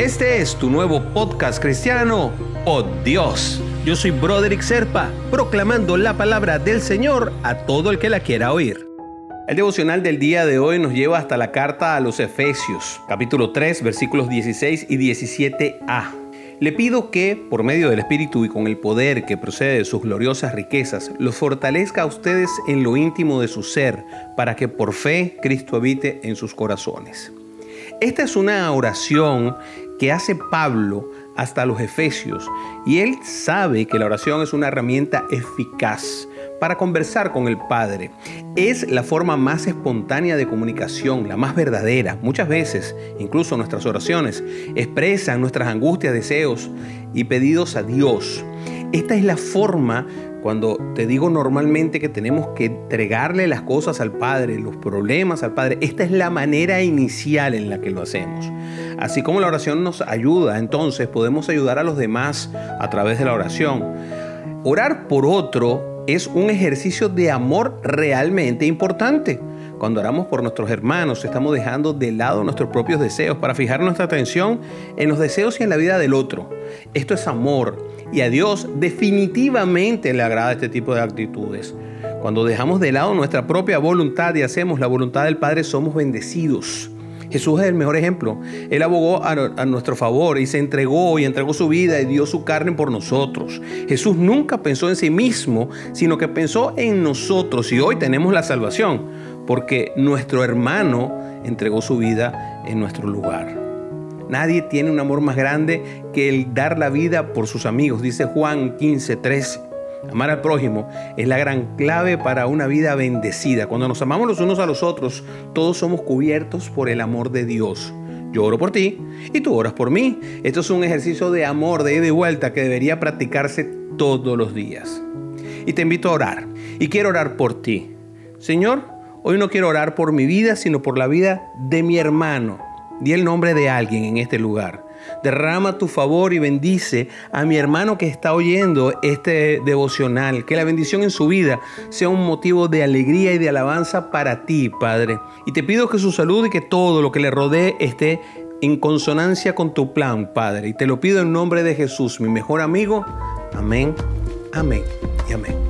Este es tu nuevo podcast cristiano, Oh Dios. Yo soy Broderick Serpa, proclamando la palabra del Señor a todo el que la quiera oír. El devocional del día de hoy nos lleva hasta la carta a los Efesios, capítulo 3, versículos 16 y 17a. Le pido que, por medio del Espíritu y con el poder que procede de sus gloriosas riquezas, los fortalezca a ustedes en lo íntimo de su ser, para que por fe Cristo habite en sus corazones. Esta es una oración que hace Pablo hasta los Efesios y él sabe que la oración es una herramienta eficaz para conversar con el Padre. Es la forma más espontánea de comunicación, la más verdadera. Muchas veces, incluso nuestras oraciones, expresan nuestras angustias, deseos y pedidos a Dios. Esta es la forma cuando te digo normalmente que tenemos que entregarle las cosas al Padre, los problemas al Padre, esta es la manera inicial en la que lo hacemos. Así como la oración nos ayuda, entonces podemos ayudar a los demás a través de la oración. Orar por otro es un ejercicio de amor realmente importante. Cuando oramos por nuestros hermanos, estamos dejando de lado nuestros propios deseos para fijar nuestra atención en los deseos y en la vida del otro. Esto es amor y a Dios definitivamente le agrada este tipo de actitudes. Cuando dejamos de lado nuestra propia voluntad y hacemos la voluntad del Padre, somos bendecidos. Jesús es el mejor ejemplo. Él abogó a, nuestro favor y se entregó y entregó su vida y dio su carne por nosotros. Jesús nunca pensó en sí mismo, sino que pensó en nosotros y hoy tenemos la salvación porque nuestro hermano entregó su vida en nuestro lugar. Nadie tiene un amor más grande que el dar la vida por sus amigos, dice Juan 15, 13. Amar al prójimo es la gran clave para una vida bendecida. Cuando nos amamos los unos a los otros, todos somos cubiertos por el amor de Dios. Yo oro por ti y tú oras por mí. Esto es un ejercicio de amor, de ida y vuelta que debería practicarse todos los días. Y te invito a orar. Y quiero orar por ti. Señor, Hoy no quiero orar por mi vida, sino por la vida de mi hermano. Di el nombre de alguien en este lugar. Derrama tu favor y bendice a mi hermano que está oyendo este devocional. Que la bendición en su vida sea un motivo de alegría y de alabanza para ti, Padre. Y te pido que su salud y que todo lo que le rodee esté en consonancia con tu plan, Padre. Y te lo pido en nombre de Jesús, mi mejor amigo. Amén, amén y amén.